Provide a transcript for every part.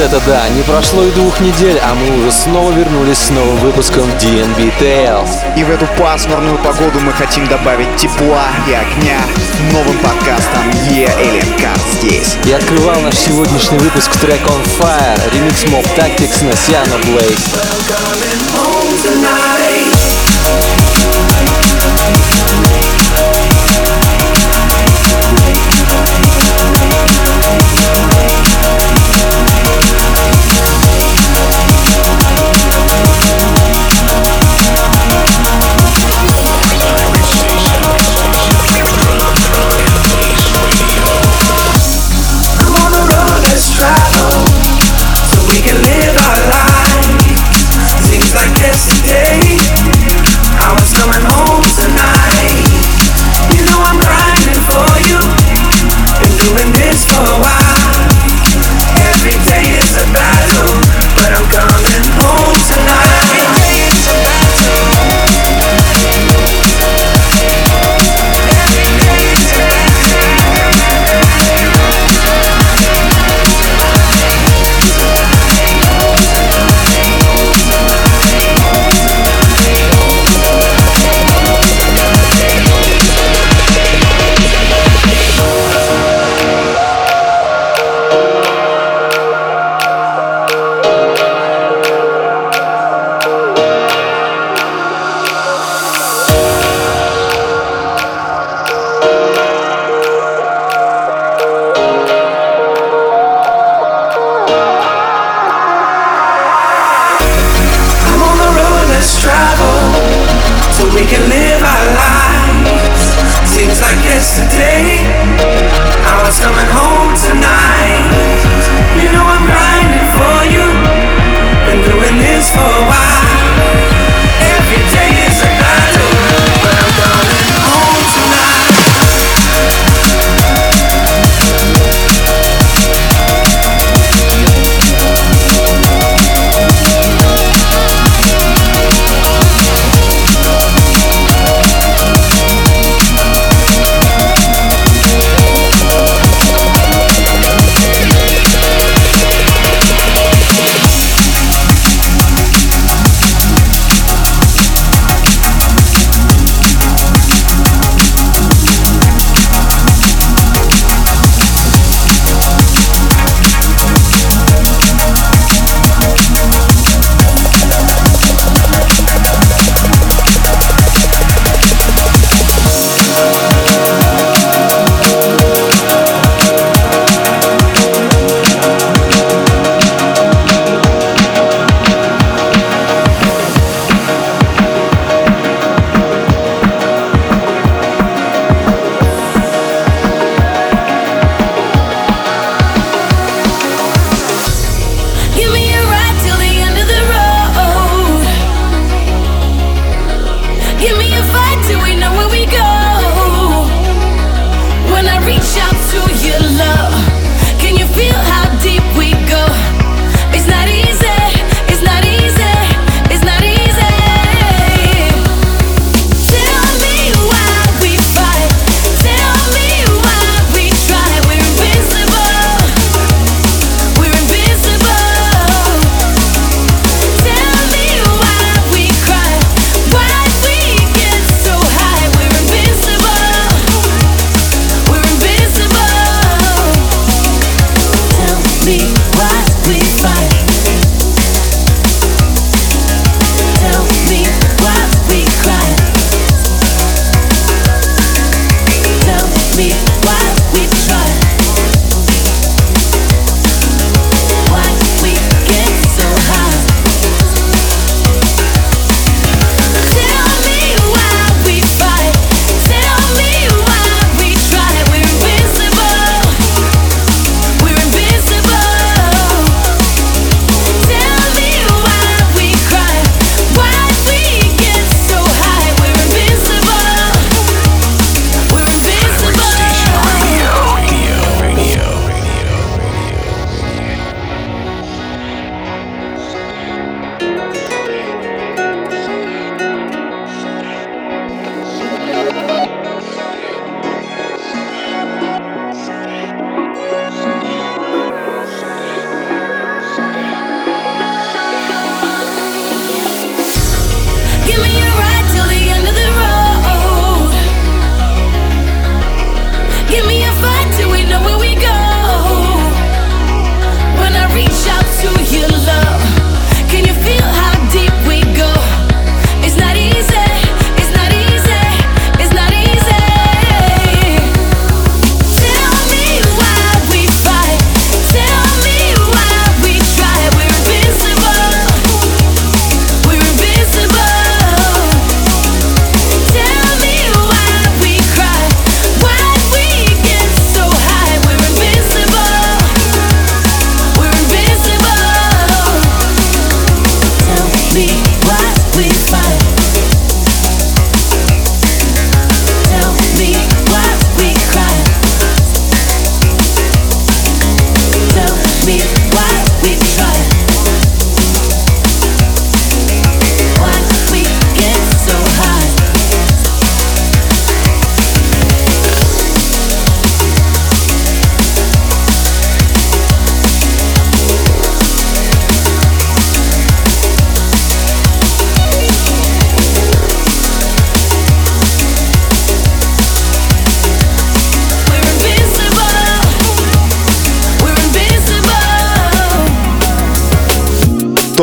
это да, не прошло и двух недель, а мы уже снова вернулись с новым выпуском DNB Tales. И в эту пасмурную погоду мы хотим добавить тепла и огня новым подкастом Yeah Alien Car здесь. И открывал наш сегодняшний выпуск трек On Fire, ремикс Mob Tactics на Siano Blaze.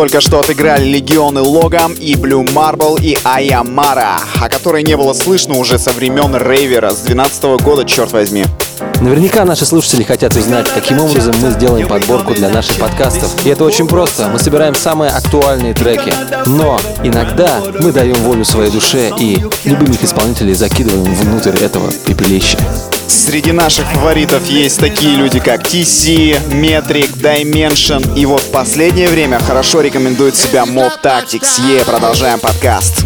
Только что отыграли Легионы Логам и Blue Marble и Аямара, о которой не было слышно уже со времен Рейвера с 12 года, черт возьми. Наверняка наши слушатели хотят узнать, каким образом мы сделаем подборку для наших подкастов. И это очень просто. Мы собираем самые актуальные треки. Но иногда мы даем волю своей душе и любимых исполнителей закидываем внутрь этого пепелища. Среди наших фаворитов есть такие люди, как TC, Metric, Dimension. И вот в последнее время хорошо рекомендует себя Mob Tactics. Е, продолжаем подкаст.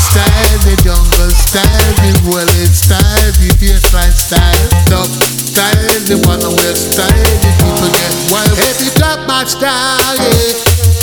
style, the jungle style, the wallet style, the baseline style. Duck style, the one style, the people get wild. Hey, pick up my style, yeah.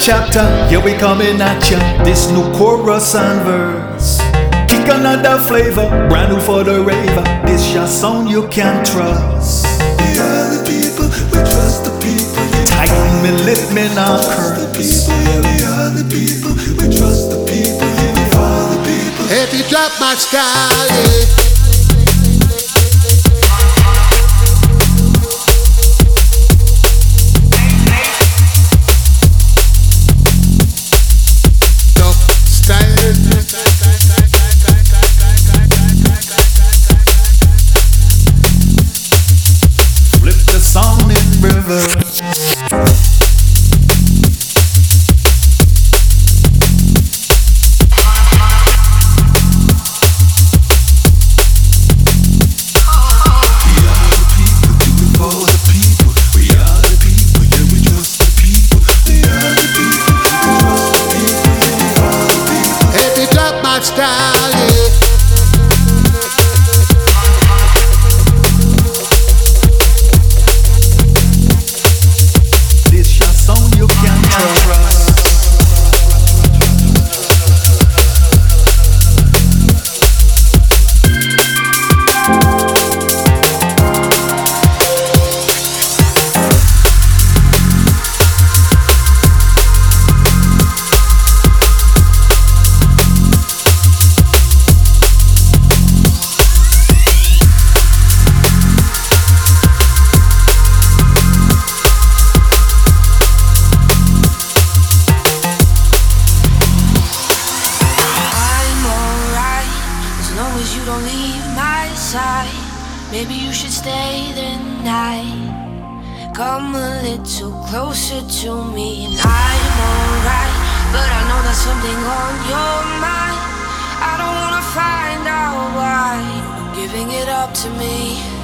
Chapter, here we coming at ya. This new chorus and verse. Kick another another flavor, brand new for the raver. This your sound you can trust. We are the people, we trust the people. Tighten me, lift me, now curse. We are the people, we trust the people. We are the people. If you drop my style, yeah. night. Come a little closer to me, and I'm alright. But I know there's something on your mind. I don't wanna find out why you're giving it up to me.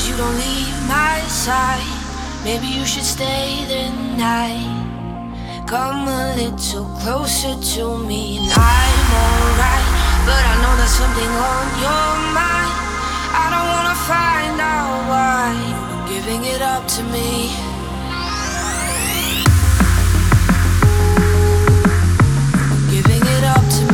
Cause you don't leave my side. Maybe you should stay the night. Come a little closer to me, and I'm alright. But I know there's something on your mind. I don't wanna find out why you're giving it up to me. Giving it up to me.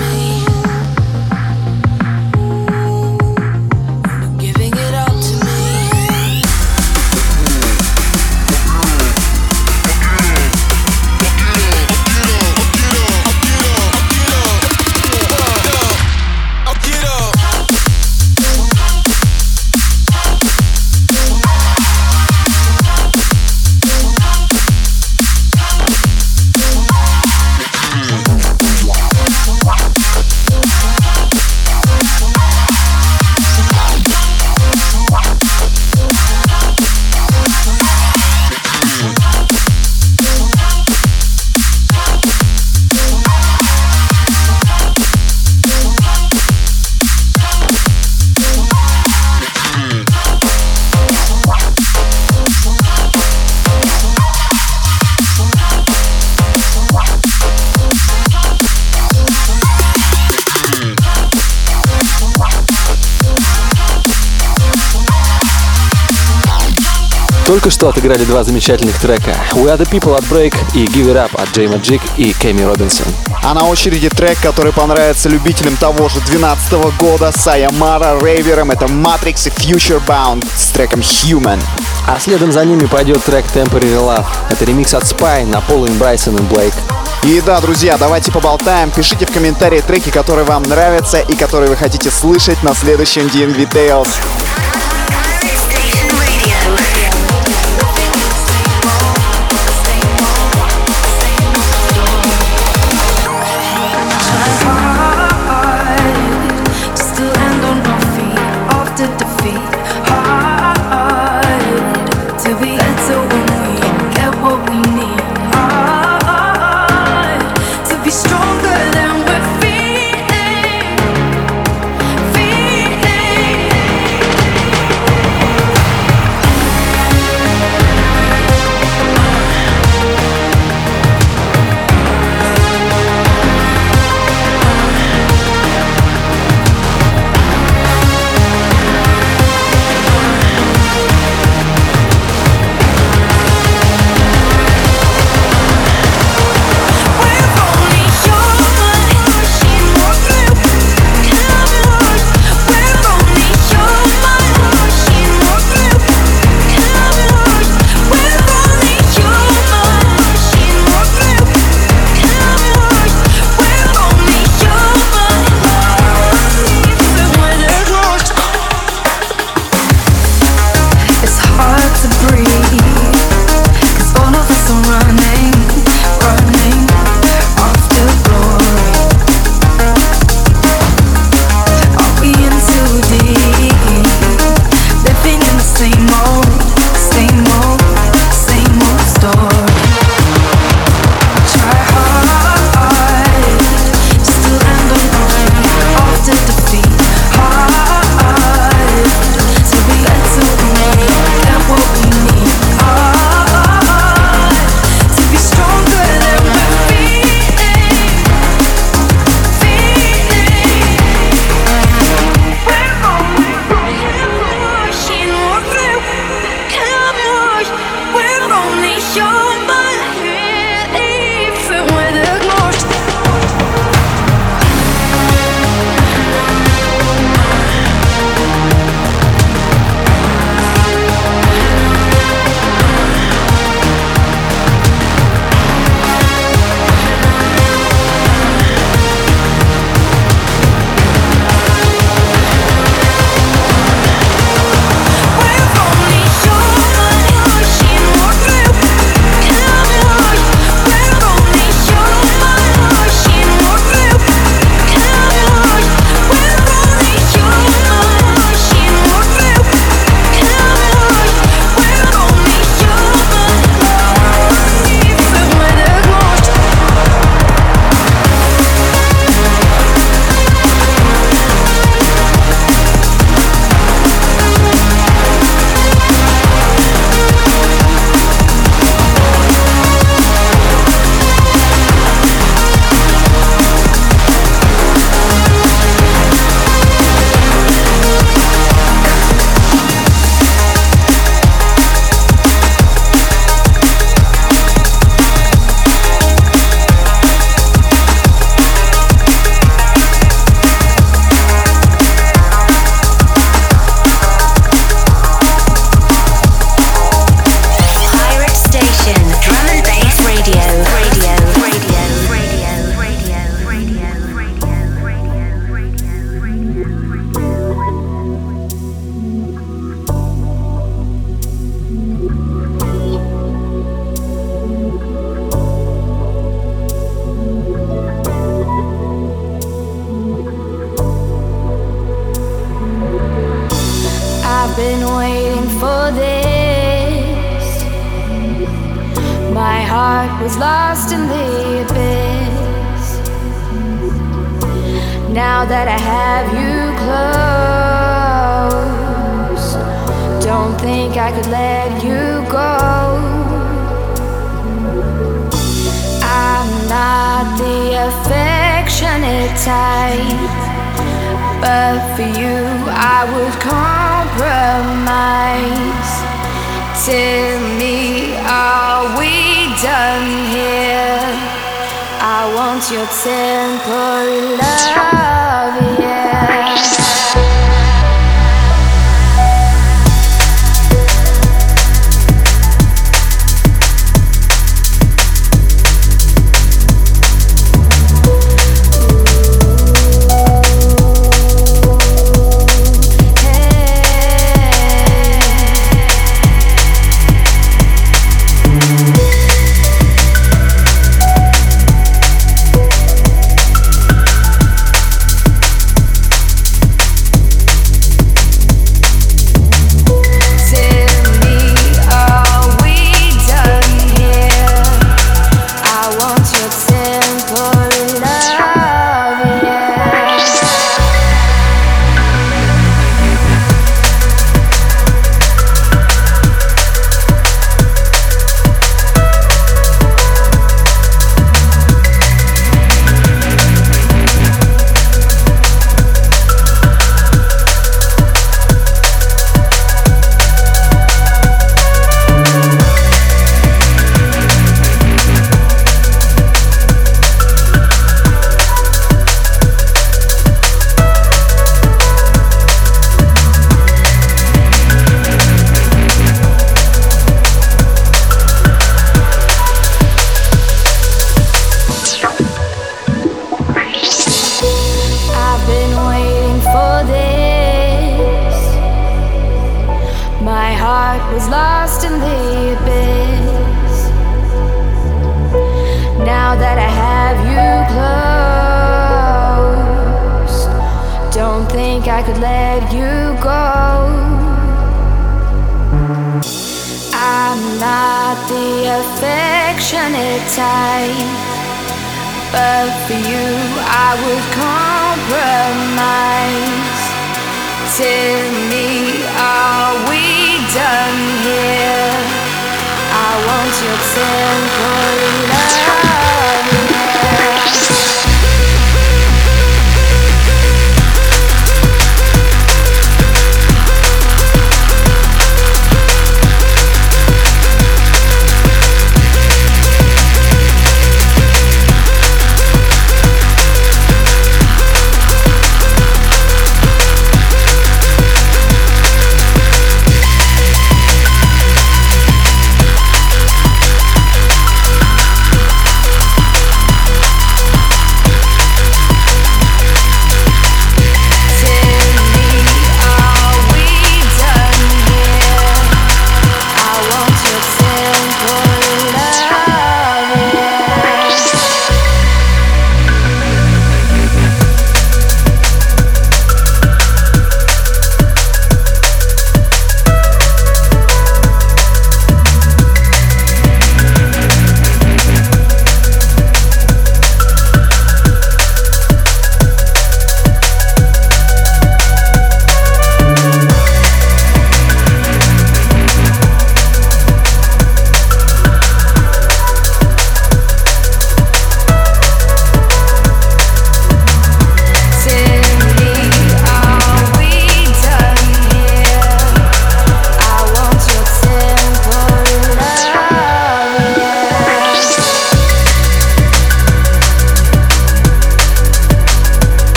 Только что отыграли два замечательных трека We Are The People от Break и Give It Up от Джей Маджик и Кэми Робинсон. А на очереди трек, который понравится любителям того же 2012 года Sayamara Рейвером, это Matrix и Future Bound с треком Human. А следом за ними пойдет трек Temporary Love. Это ремикс от Spy на Полин Брайсон и Блейк. И да, друзья, давайте поболтаем. Пишите в комментарии треки, которые вам нравятся и которые вы хотите слышать на следующем DNV Tales.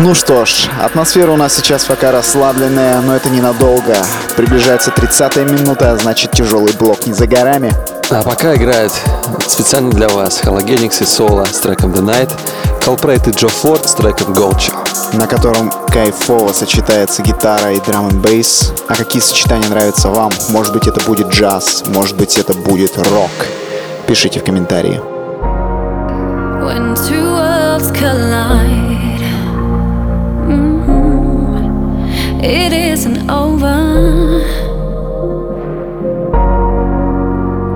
Ну что ж, атмосфера у нас сейчас пока расслабленная, но это ненадолго. Приближается 30-я минута, а значит тяжелый блок не за горами. А пока играет специально для вас Halogenics и Соло с треком The Night, Colprate и Джо Форд с треком Gulcha. на котором кайфово сочетается гитара и драм н бейс. А какие сочетания нравятся вам? Может быть это будет джаз, может быть это будет рок. Пишите в комментарии. When two worlds collide, it isn't over.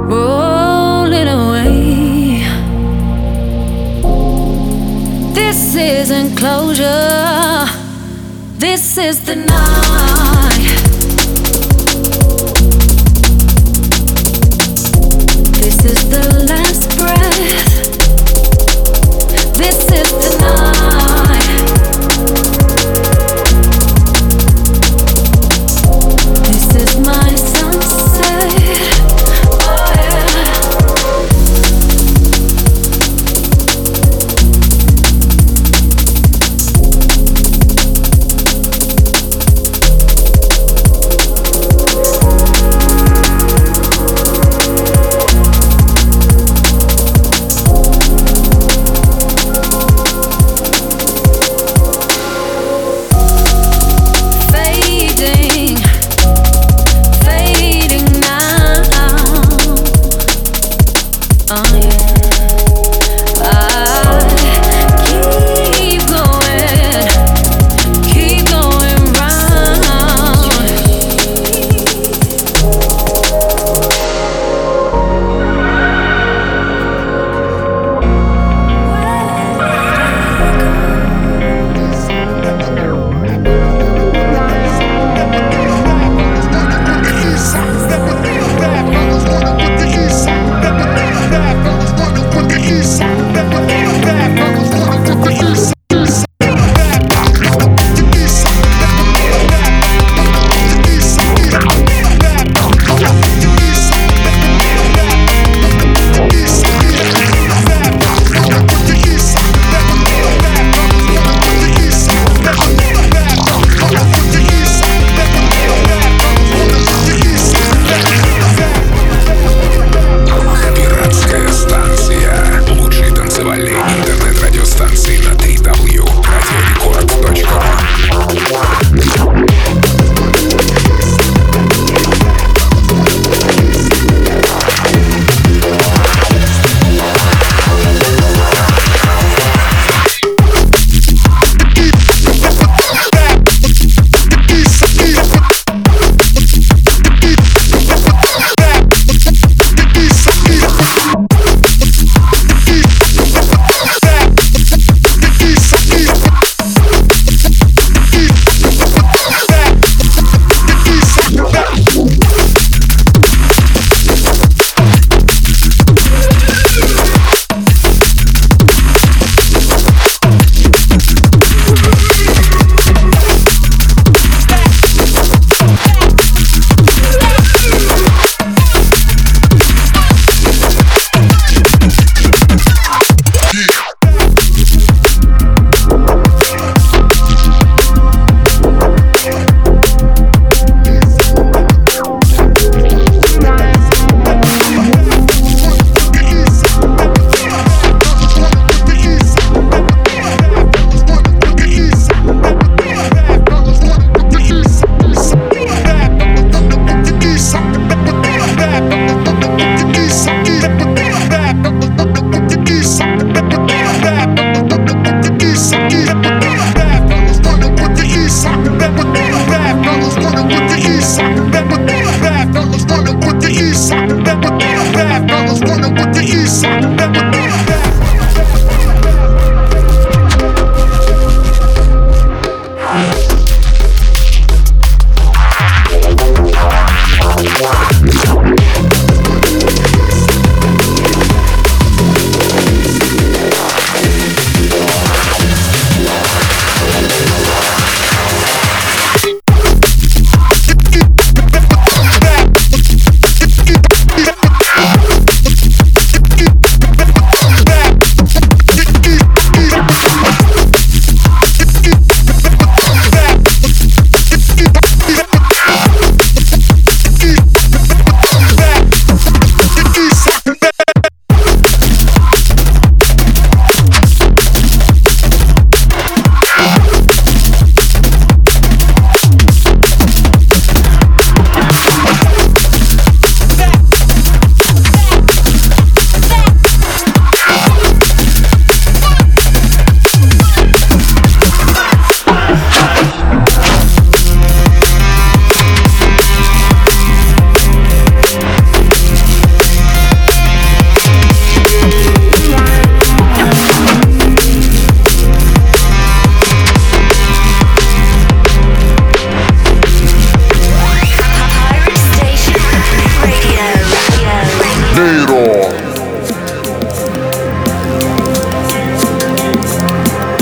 Roll it away. This isn't closure. This is the night. This is the last breath. This is the night.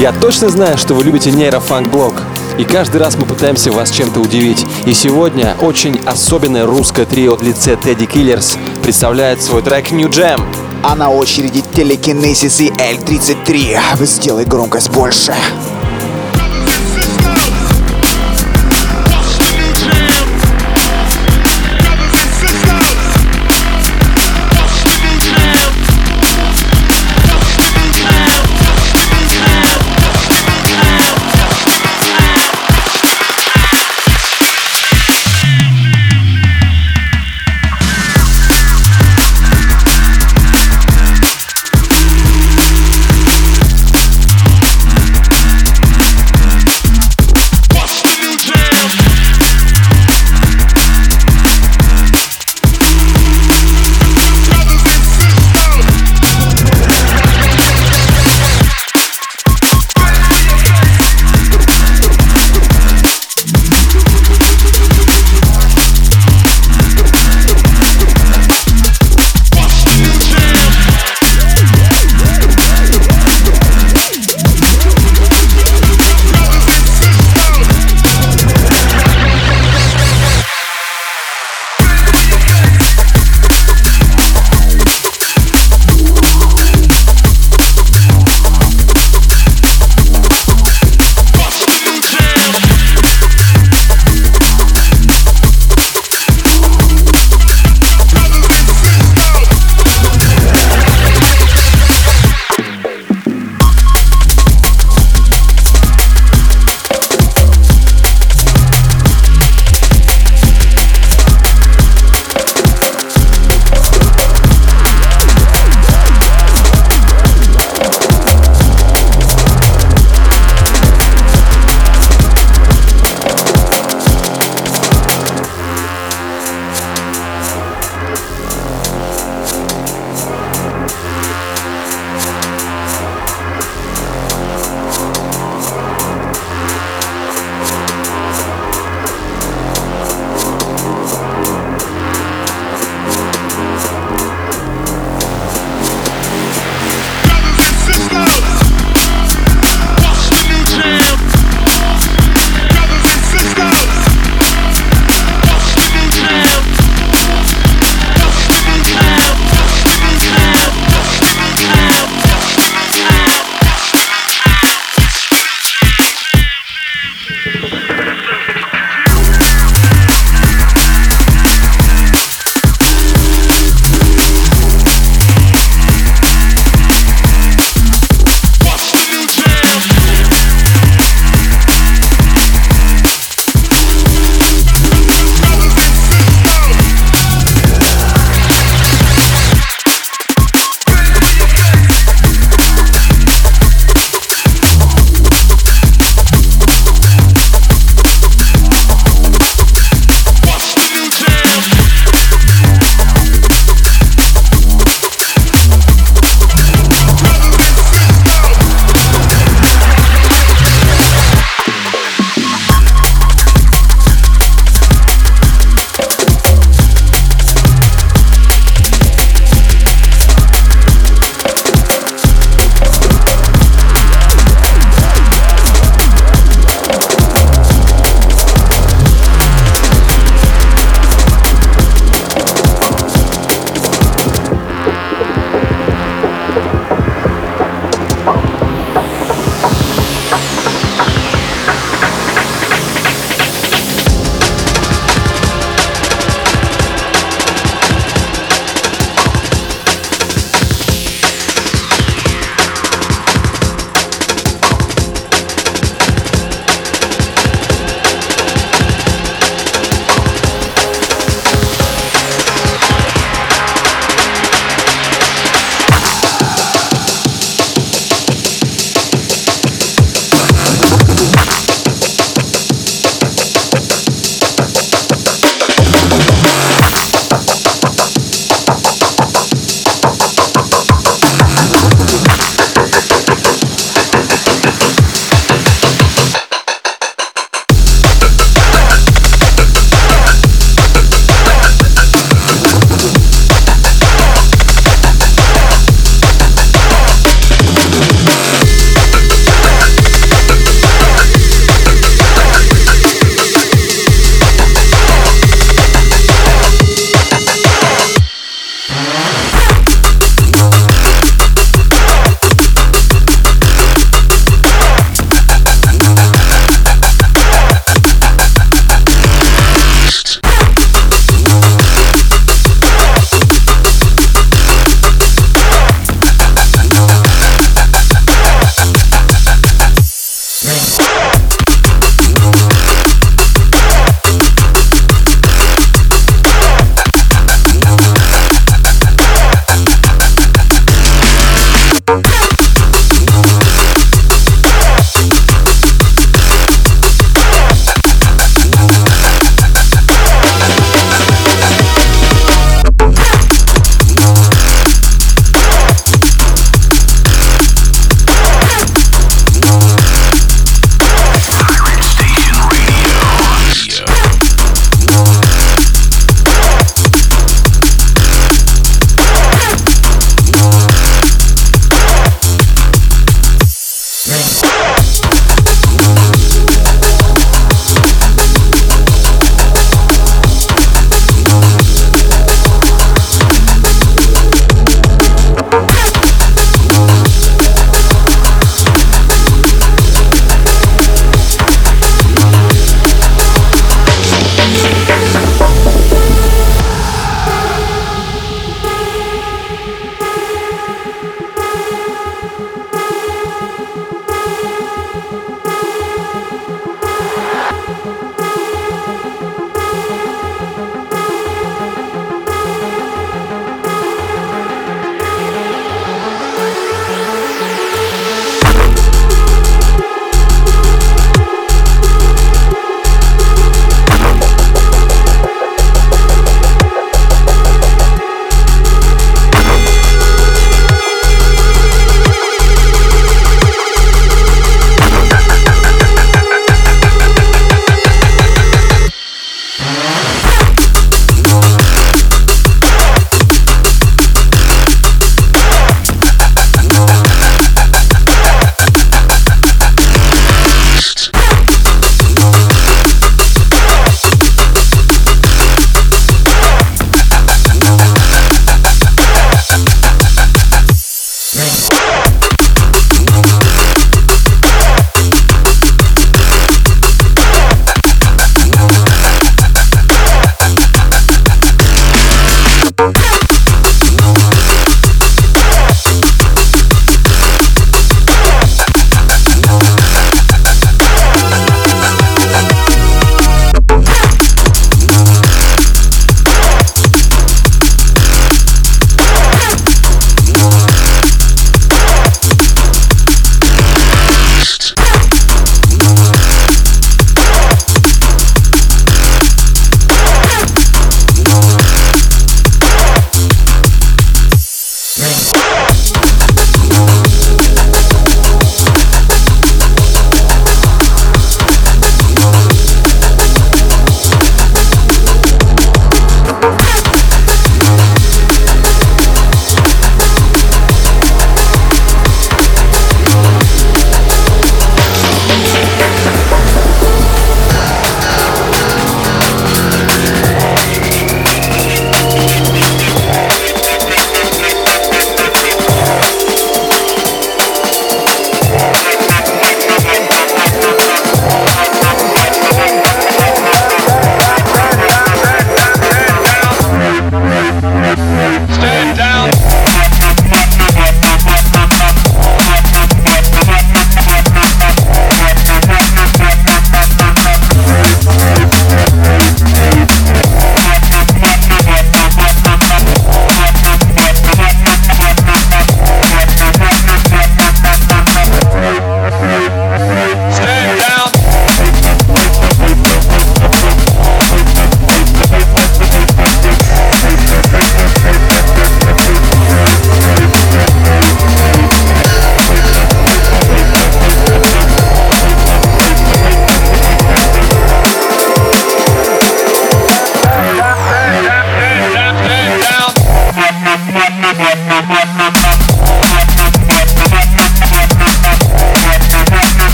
Я точно знаю, что вы любите нейрофанк-блог. И каждый раз мы пытаемся вас чем-то удивить. И сегодня очень особенное русское трио в лице Тедdy Killers представляет свой трек New Jam. А на очереди телекинезис и L33. Сделай громкость больше.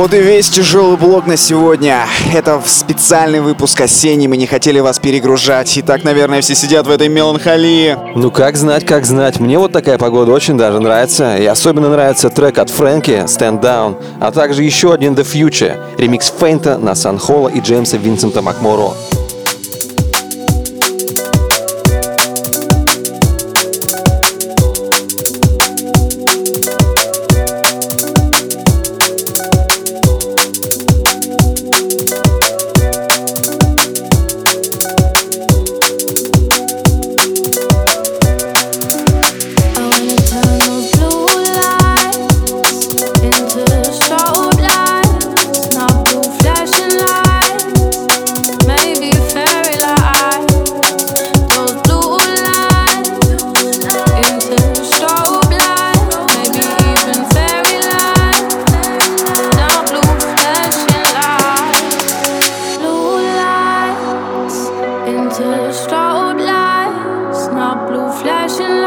Вот и весь тяжелый блок на сегодня. Это специальный выпуск осенний, мы не хотели вас перегружать. И так, наверное, все сидят в этой меланхолии. Ну как знать, как знать. Мне вот такая погода очень даже нравится. И особенно нравится трек от Фрэнки «Stand Down», а также еще один «The Future», ремикс Фейнта на Сан Холла и Джеймса Винсента Макморо. blue flashing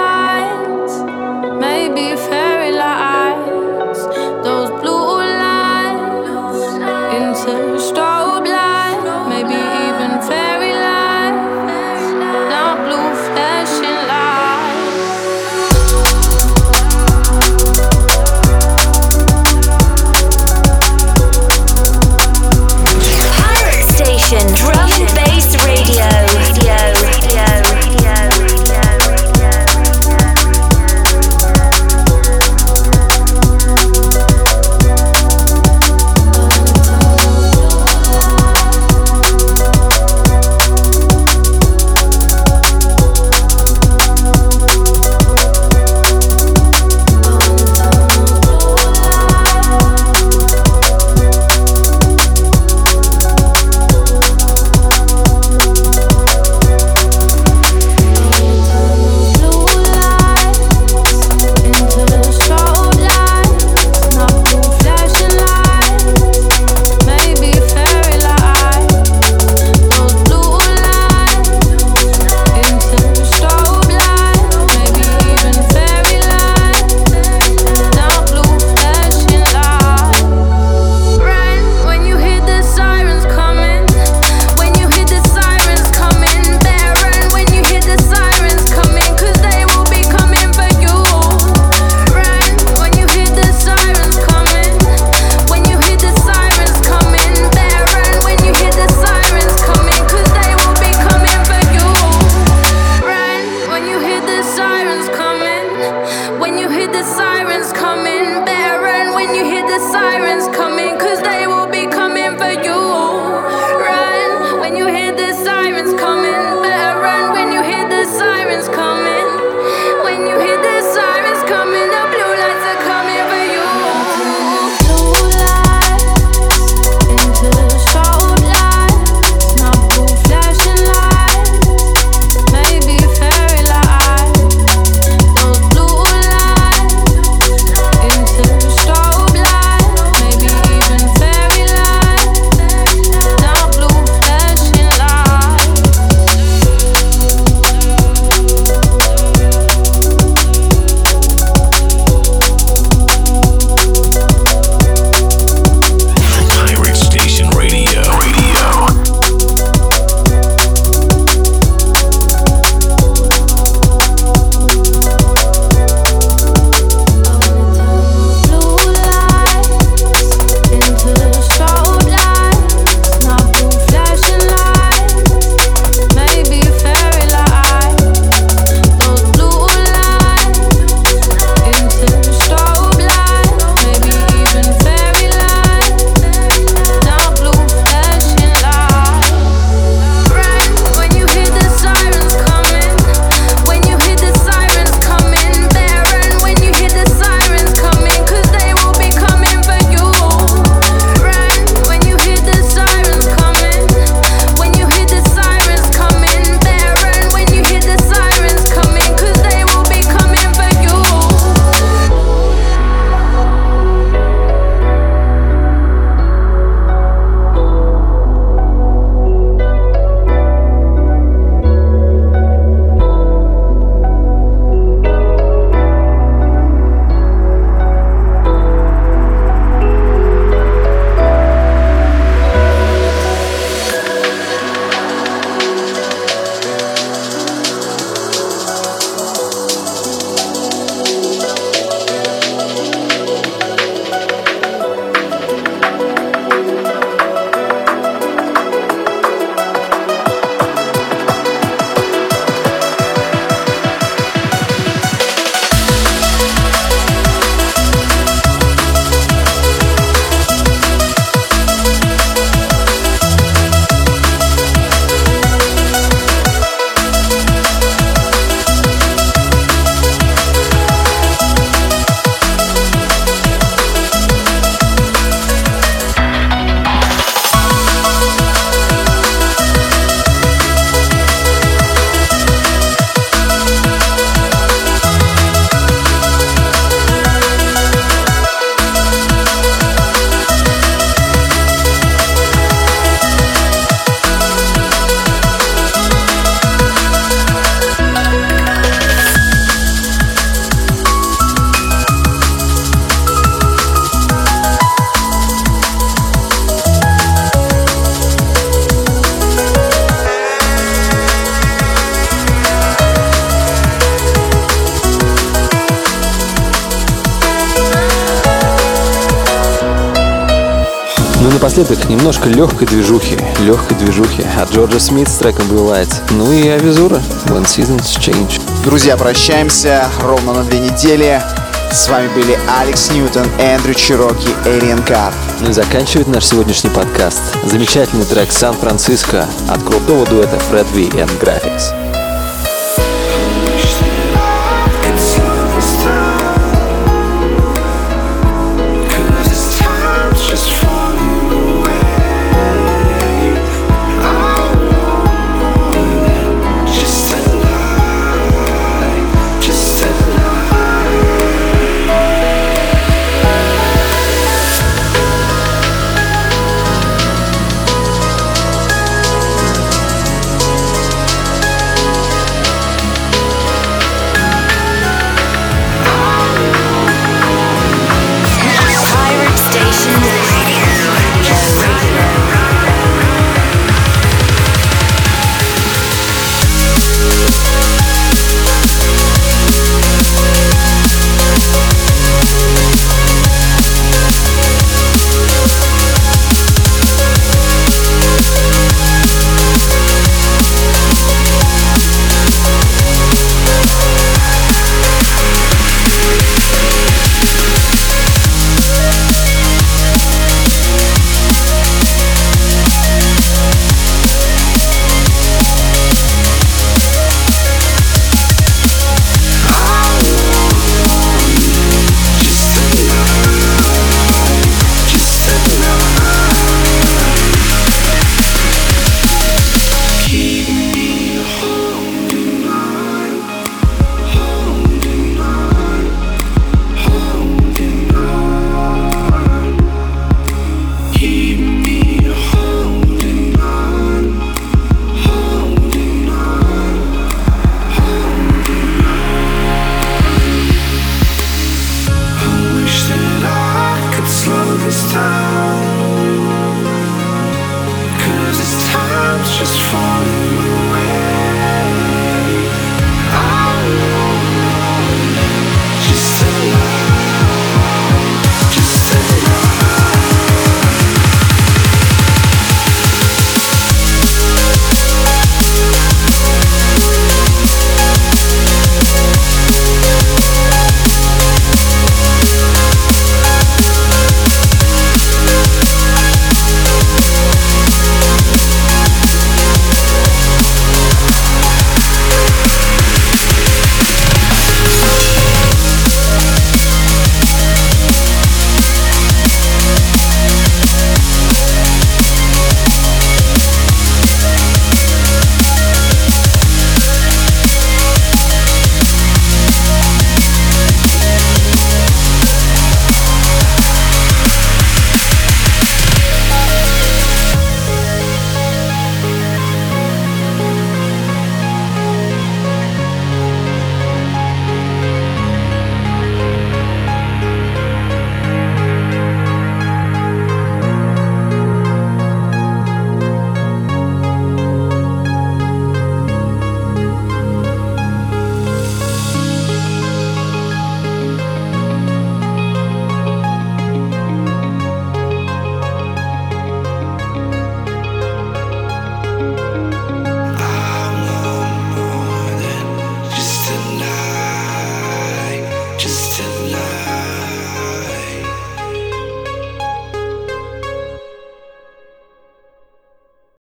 немножко легкой движухи, легкой движухи от Джорджа Смит с треком Blue Lights. Ну и Авизура, When Seasons Change. Друзья, прощаемся ровно на две недели. С вами были Алекс Ньютон, Эндрю Чироки, Alien Car. Ну и заканчивает наш сегодняшний подкаст замечательный трек «Сан-Франциско» от крутого дуэта Fred V and Graphics.